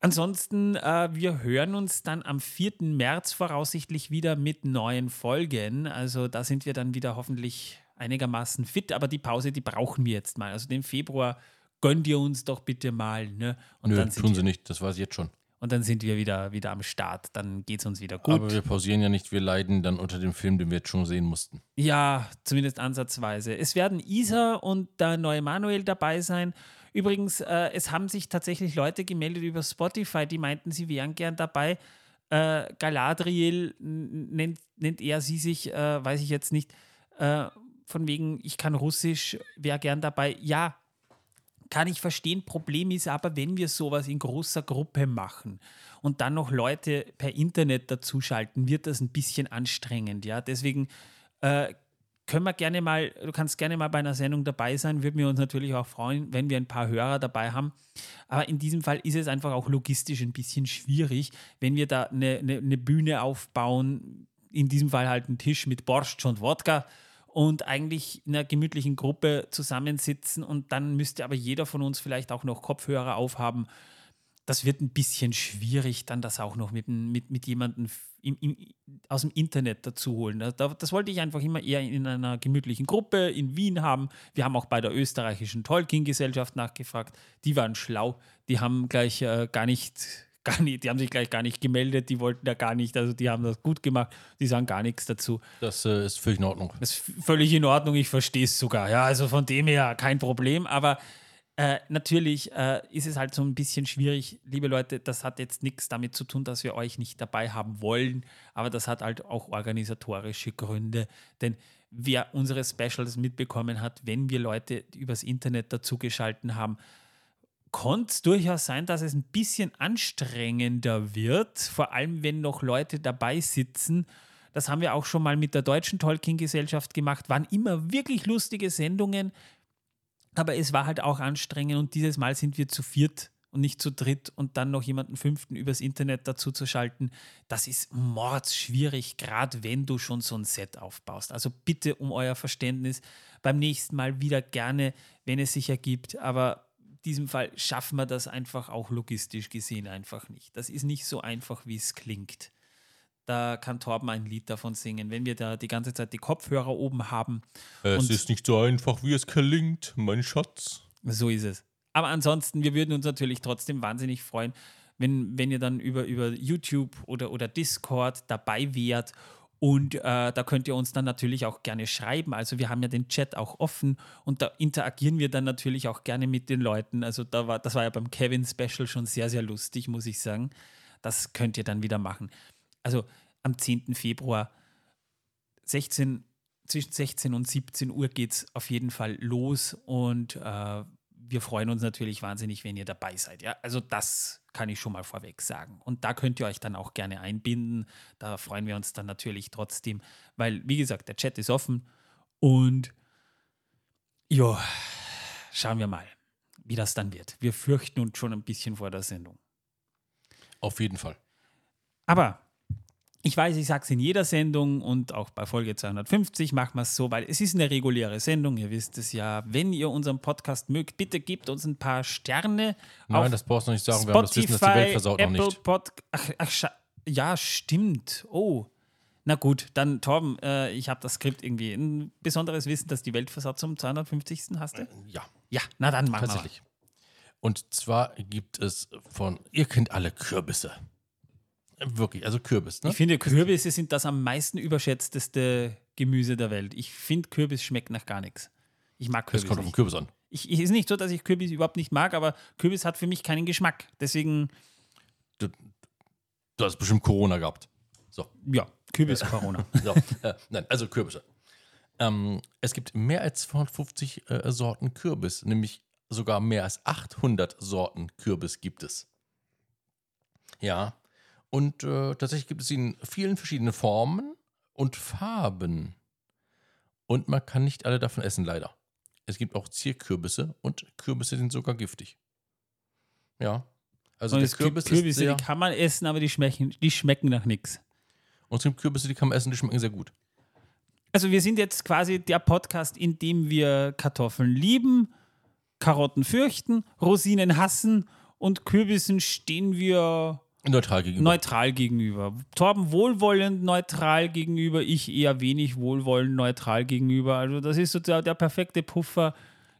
Ansonsten, äh, wir hören uns dann am 4. März voraussichtlich wieder mit neuen Folgen. Also da sind wir dann wieder hoffentlich einigermaßen fit, aber die Pause, die brauchen wir jetzt mal. Also den Februar gönnt ihr uns doch bitte mal. Ne? Und, Nö, dann tun sie nicht. Das weiß ich jetzt schon. und dann sind wir wieder, wieder am Start. Dann geht es uns wieder gut. Aber wir pausieren ja nicht. Wir leiden dann unter dem Film, den wir jetzt schon sehen mussten. Ja, zumindest ansatzweise. Es werden Isa und der neue Manuel dabei sein. Übrigens, äh, es haben sich tatsächlich Leute gemeldet über Spotify, die meinten, sie wären gern dabei. Äh, Galadriel nennt, nennt er sie sich, äh, weiß ich jetzt nicht, äh, von wegen, ich kann Russisch, wäre gern dabei. Ja, kann ich verstehen. Problem ist aber, wenn wir sowas in großer Gruppe machen und dann noch Leute per Internet dazuschalten, wird das ein bisschen anstrengend. Ja, deswegen äh, können wir gerne mal, du kannst gerne mal bei einer Sendung dabei sein, würden wir uns natürlich auch freuen, wenn wir ein paar Hörer dabei haben. Aber in diesem Fall ist es einfach auch logistisch ein bisschen schwierig, wenn wir da eine, eine, eine Bühne aufbauen, in diesem Fall halt einen Tisch mit Borscht und Wodka und eigentlich in einer gemütlichen Gruppe zusammensitzen und dann müsste aber jeder von uns vielleicht auch noch Kopfhörer aufhaben. Das wird ein bisschen schwierig, dann das auch noch mit, mit, mit jemandem im, im, aus dem Internet dazu holen. Das, das wollte ich einfach immer eher in einer gemütlichen Gruppe in Wien haben. Wir haben auch bei der österreichischen Tolkien-Gesellschaft nachgefragt. Die waren schlau. Die haben gleich äh, gar nicht gar nicht, die haben sich gleich gar nicht gemeldet, die wollten da gar nicht, also die haben das gut gemacht, die sagen gar nichts dazu. Das äh, ist völlig in Ordnung. Das ist völlig in Ordnung, ich verstehe es sogar, ja, also von dem her kein Problem, aber äh, natürlich äh, ist es halt so ein bisschen schwierig, liebe Leute, das hat jetzt nichts damit zu tun, dass wir euch nicht dabei haben wollen, aber das hat halt auch organisatorische Gründe, denn wer unsere Specials mitbekommen hat, wenn wir Leute übers Internet dazugeschalten haben, konnte es durchaus sein, dass es ein bisschen anstrengender wird, vor allem wenn noch Leute dabei sitzen. Das haben wir auch schon mal mit der Deutschen Tolkien-Gesellschaft gemacht, waren immer wirklich lustige Sendungen, aber es war halt auch anstrengend und dieses Mal sind wir zu viert und nicht zu dritt und dann noch jemanden fünften übers Internet dazu zu schalten, das ist mordsschwierig, gerade wenn du schon so ein Set aufbaust. Also bitte um euer Verständnis beim nächsten Mal wieder gerne, wenn es sich ergibt, aber diesem Fall schaffen wir das einfach auch logistisch gesehen einfach nicht. Das ist nicht so einfach, wie es klingt. Da kann Torben ein Lied davon singen. Wenn wir da die ganze Zeit die Kopfhörer oben haben. Es ist nicht so einfach, wie es klingt, mein Schatz. So ist es. Aber ansonsten, wir würden uns natürlich trotzdem wahnsinnig freuen, wenn, wenn ihr dann über, über YouTube oder, oder Discord dabei wärt und äh, da könnt ihr uns dann natürlich auch gerne schreiben. Also wir haben ja den Chat auch offen und da interagieren wir dann natürlich auch gerne mit den Leuten. Also da war, das war ja beim Kevin Special schon sehr, sehr lustig, muss ich sagen. Das könnt ihr dann wieder machen. Also am 10. Februar 16, zwischen 16 und 17 Uhr geht es auf jeden Fall los und äh, wir freuen uns natürlich wahnsinnig, wenn ihr dabei seid. Ja? Also das kann ich schon mal vorweg sagen. Und da könnt ihr euch dann auch gerne einbinden. Da freuen wir uns dann natürlich trotzdem, weil, wie gesagt, der Chat ist offen und ja, schauen wir mal, wie das dann wird. Wir fürchten uns schon ein bisschen vor der Sendung. Auf jeden Fall. Aber ich weiß, ich sage es in jeder Sendung und auch bei Folge 250 machen wir es so, weil es ist eine reguläre Sendung, ihr wisst es ja. Wenn ihr unseren Podcast mögt, bitte gebt uns ein paar Sterne. Nein, das brauchst du nicht sagen, wir haben das Wissen, dass die Welt versaut Apple noch nicht. Pod ach, ach, ja, stimmt. Oh. Na gut, dann Torben, äh, ich habe das Skript irgendwie. Ein besonderes Wissen, dass die Welt versaut zum 250. hast du? Ja. Ja, na dann machen wir. Tatsächlich. Und zwar gibt es von, ihr kennt alle Kürbisse. Wirklich, also Kürbis. Ne? Ich finde, Kürbisse sind das am meisten überschätzteste Gemüse der Welt. Ich finde, Kürbis schmeckt nach gar nichts. Ich mag Kürbis. Das kommt auf den Kürbis an. Ich, ich, ist nicht so, dass ich Kürbis überhaupt nicht mag, aber Kürbis hat für mich keinen Geschmack. Deswegen. Du, du hast bestimmt Corona gehabt. So. Ja, Kürbis-Corona. so, äh, nein, also Kürbisse. Ähm, es gibt mehr als 250 äh, Sorten Kürbis, nämlich sogar mehr als 800 Sorten Kürbis gibt es. Ja, und äh, tatsächlich gibt es sie in vielen verschiedenen Formen und Farben. Und man kann nicht alle davon essen, leider. Es gibt auch Zierkürbisse und Kürbisse sind sogar giftig. Ja. Also und der es Kürbis gibt Kürbisse, sehr, die kann man essen, aber die schmecken, die schmecken nach nichts. Und es gibt Kürbisse, die kann man essen, die schmecken sehr gut. Also wir sind jetzt quasi der Podcast, in dem wir Kartoffeln lieben, Karotten fürchten, Rosinen hassen und Kürbissen stehen wir Neutral gegenüber. Neutral gegenüber. Torben wohlwollend neutral gegenüber, ich eher wenig wohlwollend neutral gegenüber. Also das ist so der, der perfekte Puffer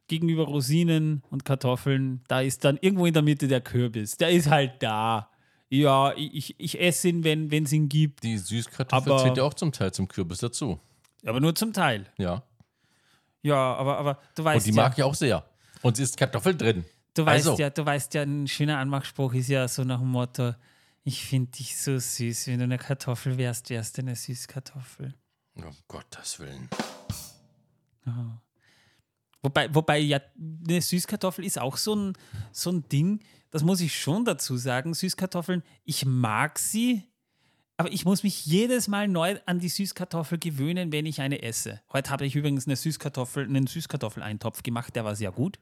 gegenüber Rosinen und Kartoffeln. Da ist dann irgendwo in der Mitte der Kürbis. Der ist halt da. Ja, ich, ich esse ihn, wenn es ihn gibt. Die Süßkartoffel zählt ja auch zum Teil zum Kürbis dazu. Aber nur zum Teil. Ja. Ja, aber, aber du weißt. Und die ja, mag ich auch sehr. Und sie ist Kartoffel drin. Du weißt also. ja, du weißt ja, ein schöner Anmachspruch ist ja so nach dem Motto, ich finde dich so süß. Wenn du eine Kartoffel wärst, wärst du eine Süßkartoffel. Um Gottes Willen. Oh. Wobei, wobei ja, eine Süßkartoffel ist auch so ein, so ein Ding, das muss ich schon dazu sagen. Süßkartoffeln, ich mag sie, aber ich muss mich jedes Mal neu an die Süßkartoffel gewöhnen, wenn ich eine esse. Heute habe ich übrigens eine Süßkartoffel, einen Süßkartoffeleintopf gemacht, der war sehr gut.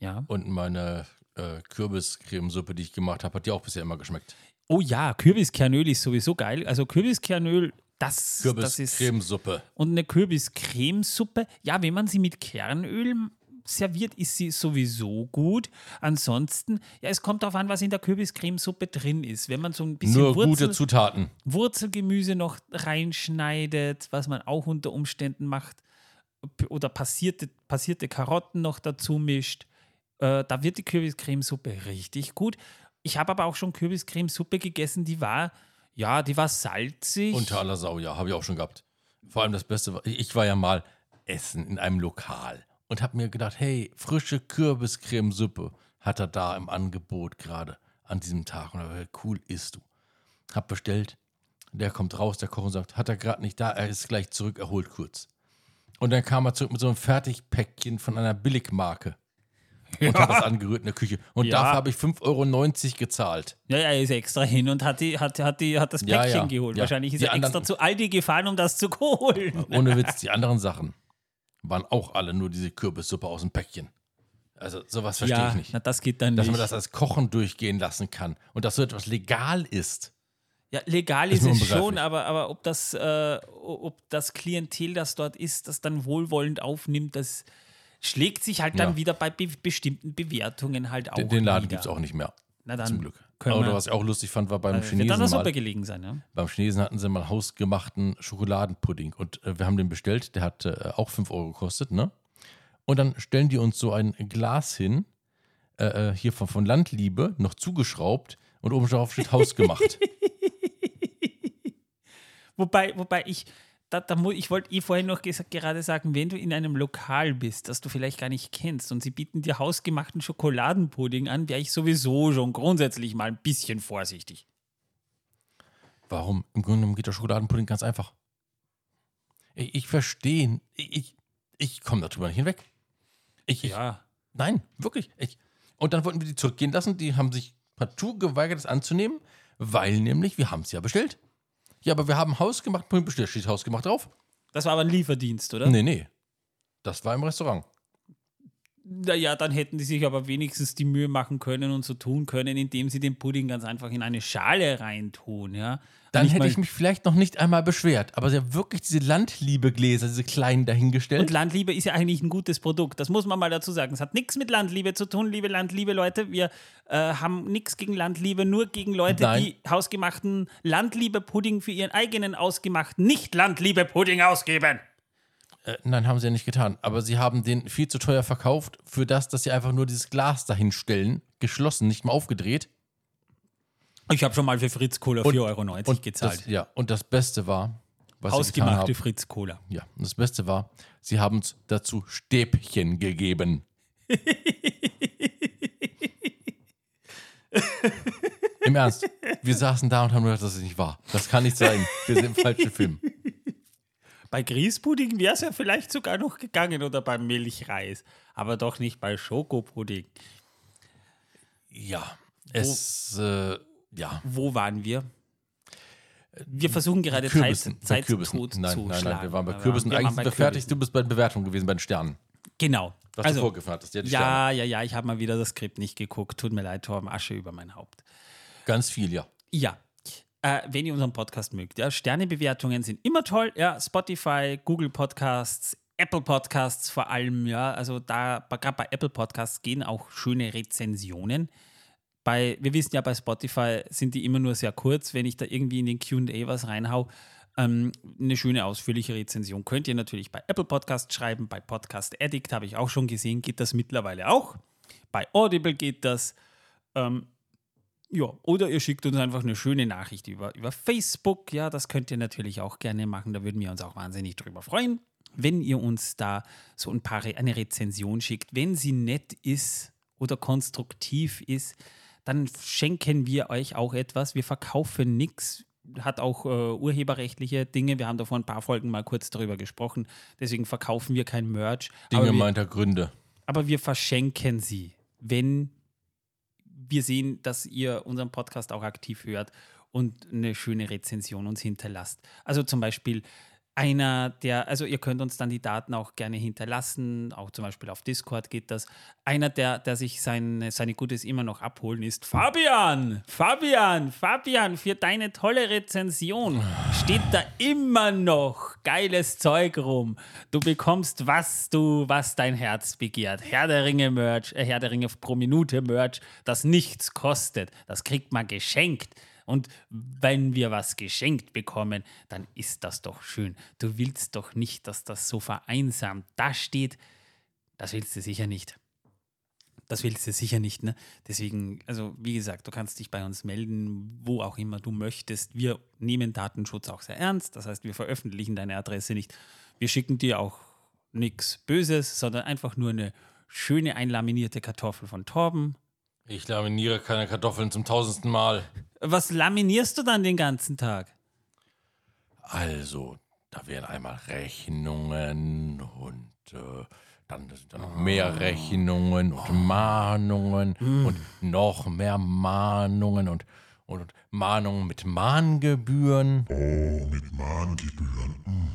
Ja. Und meine äh, Kürbiscremesuppe, die ich gemacht habe, hat dir auch bisher immer geschmeckt. Oh ja, Kürbiskernöl ist sowieso geil. Also Kürbiskernöl, das, das ist. Kürbiscremesuppe. Und eine Kürbiscremesuppe, ja, wenn man sie mit Kernöl serviert ist sie sowieso gut. Ansonsten, ja, es kommt darauf an, was in der Kürbiscremesuppe drin ist. Wenn man so ein bisschen Nur Wurzel, gute Zutaten. Wurzelgemüse noch reinschneidet, was man auch unter Umständen macht, oder passierte, passierte Karotten noch dazu mischt, äh, da wird die Kürbiscremesuppe richtig gut. Ich habe aber auch schon Kürbiscremesuppe gegessen, die war, ja, die war salzig. Unter aller Sau, ja, habe ich auch schon gehabt. Vor allem das Beste war, ich war ja mal essen in einem Lokal und habe mir gedacht, hey, frische Kürbiscremesuppe hat er da im Angebot gerade an diesem Tag. Und da war cool, isst du. Hab bestellt, der kommt raus, der Koch und sagt, hat er gerade nicht da, er ist gleich zurück, er holt kurz. Und dann kam er zurück mit so einem Fertigpäckchen von einer Billigmarke und hat das angerührt in der Küche. Und Ja. dafür habe ich 5,90 Euro gezahlt. Ja, er ist extra hin und hat, die, hat, hat, die, hat das Ja, Päckchen ja, geholt. ja. Wahrscheinlich ist Die er extra anderen- zu Aldi gefahren, um das zu holen. Ohne Witz, die anderen Sachen waren auch alle nur diese Kürbissuppe aus dem Päckchen. Also sowas verstehe ja, ich nicht. Na, das geht dann Dass nicht. man das als Kochen durchgehen lassen kann und dass so etwas legal ist. ja, legal ist ist es schon, aber, aber ob, das, äh, ob das Klientel, das dort ist, das dann wohlwollend aufnimmt, das schlägt sich halt dann Ja. wieder bei be bestimmten Bewertungen halt auch Den, den Laden gibt es auch nicht mehr. Na dann Zum Glück. Oder was ich auch lustig fand, war beim an Chinesen Suppe mal. gelegen sein, ja? Beim Chinesen hatten sie mal hausgemachten Schokoladenpudding und äh, wir haben den bestellt. Der hat äh, auch 5 Euro gekostet, ne? Und dann stellen die uns so ein Glas hin, äh, äh, hier von, von Landliebe, noch zugeschraubt und oben drauf steht hausgemacht. Wobei, wobei ich, da, da ich wollte eh vorhin noch ges- gerade sagen, wenn du in einem Lokal bist, das du vielleicht gar nicht kennst und sie bieten dir hausgemachten Schokoladenpudding an, wäre ich sowieso schon grundsätzlich mal ein bisschen vorsichtig. Warum? Im Grunde genommen geht der Schokoladenpudding ganz einfach. Ich, ich verstehe, ich, ich, ich komme darüber nicht hinweg. Ich, ich, Ja. Nein, wirklich. Ich. Und dann wollten wir die zurückgehen lassen. Die haben sich partout geweigert, es anzunehmen, weil nämlich, wir haben es ja bestellt. Ja, aber wir haben hausgemacht Pudding bestellt. Steht hausgemacht drauf? Das war aber ein Lieferdienst, oder? Nee, nee. Das war im Restaurant. Naja, dann hätten die sich aber wenigstens die Mühe machen können und so tun können, indem sie den Pudding ganz einfach in eine Schale reintun, ja. Dann hätte ich mich vielleicht noch nicht einmal beschwert. Aber sie haben wirklich diese Landliebe-Gläser, diese kleinen dahingestellt. Und Landliebe ist ja eigentlich ein gutes Produkt. Das muss man mal dazu sagen. Es hat nichts mit Landliebe zu tun, liebe Landliebe Leute. Wir äh, haben nichts gegen Landliebe, nur gegen Leute, Nein. die hausgemachten Landliebe-Pudding für ihren eigenen ausgemachten Nicht-Landliebe-Pudding ausgeben. Äh, nein, haben sie ja nicht getan. Aber sie haben den viel zu teuer verkauft für das, dass sie einfach nur dieses Glas dahinstellen. Geschlossen, nicht mal aufgedreht. Ich habe schon mal für Fritz Cola 4,90 Euro gezahlt. Das, ja, und das Beste war, was Hausgemachte haben. Fritz Cola. Ja, und das Beste war, sie haben uns dazu Stäbchen gegeben. Im Ernst, wir saßen da und haben gedacht, das ist nicht wahr. Das kann nicht sein. Wir sind im falschen Film. Bei Grießpudding wäre es ja vielleicht sogar noch gegangen oder beim Milchreis. Aber doch nicht bei Schokopudding. Ja, es, äh, ja. Wo waren wir? Wir versuchen gerade Kürbissen. Zeit, Zeit Kürbissen. tot Nein, zu nein, nein, wir waren bei Kürbissen. wir Eigentlich sind wir fertig. Du bist bei den Bewertungen gewesen, bei den Sternen. Genau. Was du vorgefahren hattest. Ja, ja, ja, ja, ich habe mal wieder das Skript nicht geguckt. Tut mir leid, Torben, Asche über mein Haupt. Ganz viel, ja. Ja. Äh, wenn ihr unseren Podcast mögt, ja, Sternebewertungen sind immer toll. Ja, Spotify, Google Podcasts, Apple Podcasts vor allem, ja. Also da, gerade bei Apple Podcasts gehen auch schöne Rezensionen. Bei, wir wissen ja, bei Spotify sind die immer nur sehr kurz. Wenn ich da irgendwie in den QA was reinhau, ähm, eine schöne ausführliche Rezension könnt ihr natürlich bei Apple Podcasts schreiben. Bei Podcast Addict habe ich auch schon gesehen, geht das mittlerweile auch. Bei Audible geht das. Ähm, ja, oder ihr schickt uns einfach eine schöne Nachricht über, über Facebook. Ja, das könnt ihr natürlich auch gerne machen. Da würden wir uns auch wahnsinnig drüber freuen, wenn ihr uns da so ein paar eine Rezension schickt. Wenn sie nett ist oder konstruktiv ist, dann schenken wir euch auch etwas. Wir verkaufen nichts. Hat auch äh, urheberrechtliche Dinge. Wir haben da vor ein paar Folgen mal kurz darüber gesprochen. Deswegen verkaufen wir kein Merch. Dinge wir, meinter Gründe. aber wir verschenken sie, wenn wir sehen, dass ihr unseren Podcast auch aktiv hört und eine schöne Rezension uns hinterlasst. Also zum Beispiel einer, der, also ihr könnt uns dann die Daten auch gerne hinterlassen, auch zum Beispiel auf Discord geht das. Einer, der, der sich seine, seine Gutes immer noch abholen, ist Fabian. Fabian, Fabian, für deine tolle Rezension steht da immer noch geiles Zeug rum. Du bekommst, was du, was dein Herz begehrt. Herr der Ringe Merch, äh, Herr der Ringe pro Minute Merch, das nichts kostet. Das kriegt man geschenkt. Und wenn wir was geschenkt bekommen, dann ist das doch schön. Du willst doch nicht, dass das so vereinsamt da steht. Das willst du sicher nicht. Das willst du sicher nicht, ne? Deswegen, also wie gesagt, du kannst dich bei uns melden, wo auch immer du möchtest. Wir nehmen Datenschutz auch sehr ernst. Das heißt, wir veröffentlichen deine Adresse nicht. Wir schicken dir auch nichts Böses, sondern einfach nur eine schöne einlaminierte Kartoffel von Torben Ich laminiere keine Kartoffeln zum tausendsten Mal. Was laminierst du dann den ganzen Tag? Also, da wären einmal Rechnungen und äh, dann sind da noch mehr Rechnungen und Mahnungen und noch mehr Mahnungen und, und, und Mahnungen mit Mahngebühren. Oh, mit Mahngebühren. Mm,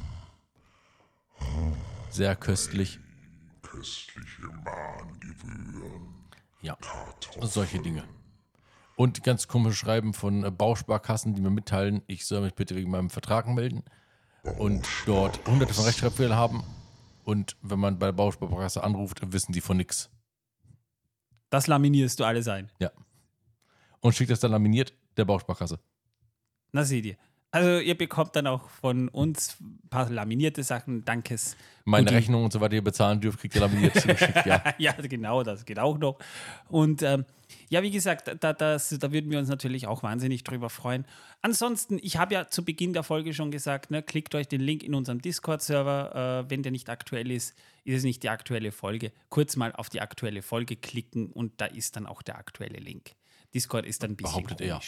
Sehr köstlich. köstliche Mahngebühren. Ja, Kartoffeln. solche Dinge. Und ganz komische Schreiben von äh, Bausparkassen, die mir mitteilen, ich soll mich bitte wegen meinem Vertrag melden und dort hunderte von Rechtschreibfehlern haben. Und wenn man bei der Bausparkasse anruft, wissen die von nichts. Das laminierst du alles ein. Ja. Und schickt das dann laminiert der Bausparkasse. Na seht ihr. Also ihr bekommt dann auch von uns ein paar laminierte Sachen. Dankes. Meine Rechnung und so weiter, die ihr bezahlen dürft, kriegt ihr laminiert zugeschickt, ja. ja, genau, das geht auch noch. Und ähm, ja, wie gesagt, da, das, da würden wir uns natürlich auch wahnsinnig drüber freuen. Ansonsten, ich habe ja zu Beginn der Folge schon gesagt, ne, klickt euch den Link in unserem Discord-Server. Äh, wenn der nicht aktuell ist, ist es nicht die aktuelle Folge. Kurz mal auf die aktuelle Folge klicken und da ist dann auch der aktuelle Link. Discord ist dann ein bisschen Behauptet er.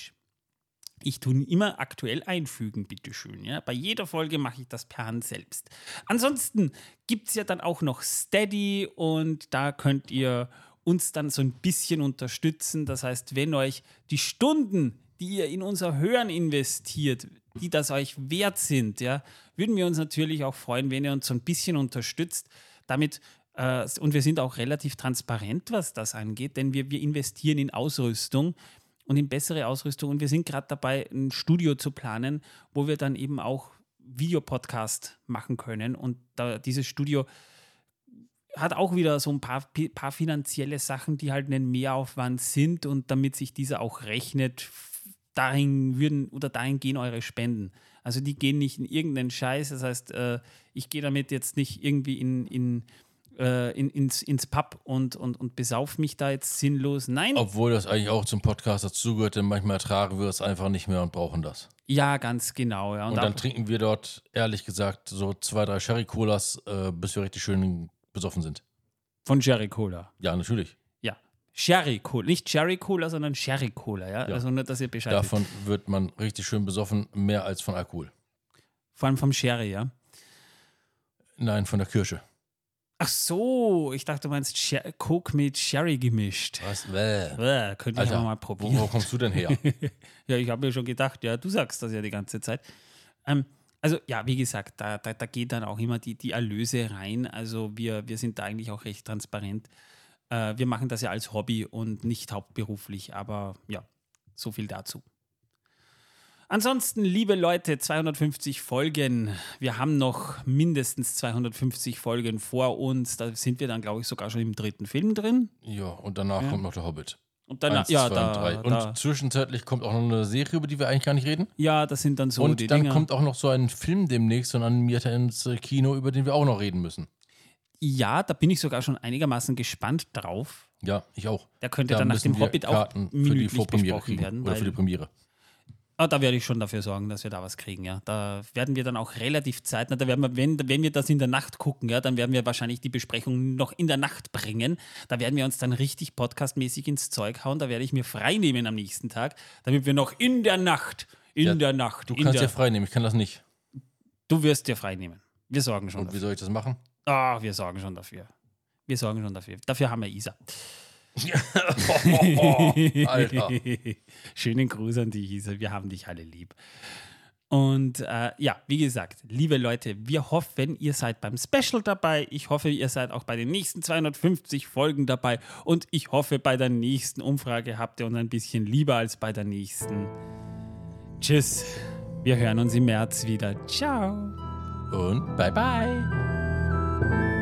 Ich tue immer aktuell einfügen, bitteschön. Ja? Bei jeder Folge mache ich das per Hand selbst. Ansonsten gibt es ja dann auch noch Steady und da könnt ihr uns dann so ein bisschen unterstützen. Das heißt, wenn euch die Stunden, die ihr in unser Hören investiert, die das euch wert sind, ja, würden wir uns natürlich auch freuen, wenn ihr uns so ein bisschen unterstützt. Damit äh, und wir sind auch relativ transparent, was das angeht, denn wir, wir investieren in Ausrüstung und in bessere Ausrüstung. Und wir sind gerade dabei, ein Studio zu planen, wo wir dann eben auch Videopodcast machen können. Und da, dieses Studio hat auch wieder so ein paar, paar finanzielle Sachen, die halt einen Mehraufwand sind und damit sich dieser auch rechnet, dahin würden oder dahin gehen eure Spenden. Also die gehen nicht in irgendeinen Scheiß. Das heißt, äh, ich gehe damit jetzt nicht irgendwie in, in, äh, in, ins, ins Pub und, und, und besauf mich da jetzt sinnlos. Nein, Obwohl das eigentlich auch zum Podcast dazugehört, denn manchmal ertragen wir es einfach nicht mehr und brauchen das. ja, ganz genau. Ja. Und dann ab- trinken wir dort, ehrlich gesagt, so zwei, drei Sherry-Colas, äh, bis wir richtig schön besoffen sind. von Sherry Cola. Ja, natürlich. Ja. Sherry Cola. Nicht Sherry Cola, sondern Sherry Cola. Ja? Also nur, dass ihr Bescheid wisst. Davon wird man richtig schön besoffen, mehr als von Alkohol. Vor allem vom Sherry, ja. Nein, von der Kirsche. Ach so, ich dachte, du meinst Sher Coke mit Sherry gemischt. Was? Bäh. Äh, könnte ich Alter, mal wo, probieren. wo kommst du denn her? ja, ich habe mir schon gedacht, ja, du sagst das ja die ganze Zeit. Ähm, also ja, wie gesagt, da, da, da geht dann auch immer die, die Erlöse rein. Also wir, wir sind da eigentlich auch recht transparent. Äh, wir machen das ja als Hobby und nicht hauptberuflich, aber ja, so viel dazu. Ansonsten, liebe Leute, 250 Folgen. Wir haben noch mindestens 250 Folgen vor uns. Da sind wir dann, glaube ich, sogar schon im dritten Film drin. ja, und danach kommt noch der Hobbit. Und dann, Eins, ja, zwei da, und drei. Und da, zwischenzeitlich kommt auch noch eine Serie, über die wir eigentlich gar nicht reden. ja, das sind dann so und die dann Dinger. kommt auch noch so ein Film demnächst, so ein animierter ins Kino, über den wir auch noch reden müssen. Ja, da bin ich sogar schon einigermaßen gespannt drauf. Ja, ich auch. Der könnte Da dann nach dem Hobbit auch Karten für die minütlich besprochen kriegen. werden. Oder für die Premiere. Ah, da werde ich schon dafür sorgen, dass wir da was kriegen. Ja. Da werden wir dann auch relativ zeitnah, da werden wir, wenn, wenn wir das in der Nacht gucken, ja, dann werden wir wahrscheinlich die Besprechung noch in der Nacht bringen. Da werden wir uns dann richtig podcastmäßig ins Zeug hauen. Da werde ich mir frei nehmen am nächsten Tag, damit wir noch in der Nacht, in Ja, der Nacht, Du kannst der, ja frei nehmen, ich kann das nicht. du wirst dir frei nehmen. Wir sorgen schon Und wie dafür. soll ich das machen? Ah, wir sorgen schon dafür. Wir sorgen schon dafür. Dafür haben wir Isa. Alter. Schönen Gruß an dich, Isa. Wir haben dich alle lieb. Und äh, ja, wie gesagt, liebe Leute, wir hoffen, ihr seid beim Special dabei. Ich hoffe, ihr seid auch bei den nächsten 250 Folgen dabei. Und ich hoffe, bei der nächsten Umfrage habt ihr uns ein bisschen lieber als bei der nächsten. Tschüss. Wir hören uns im März wieder. Ciao. Und bye bye.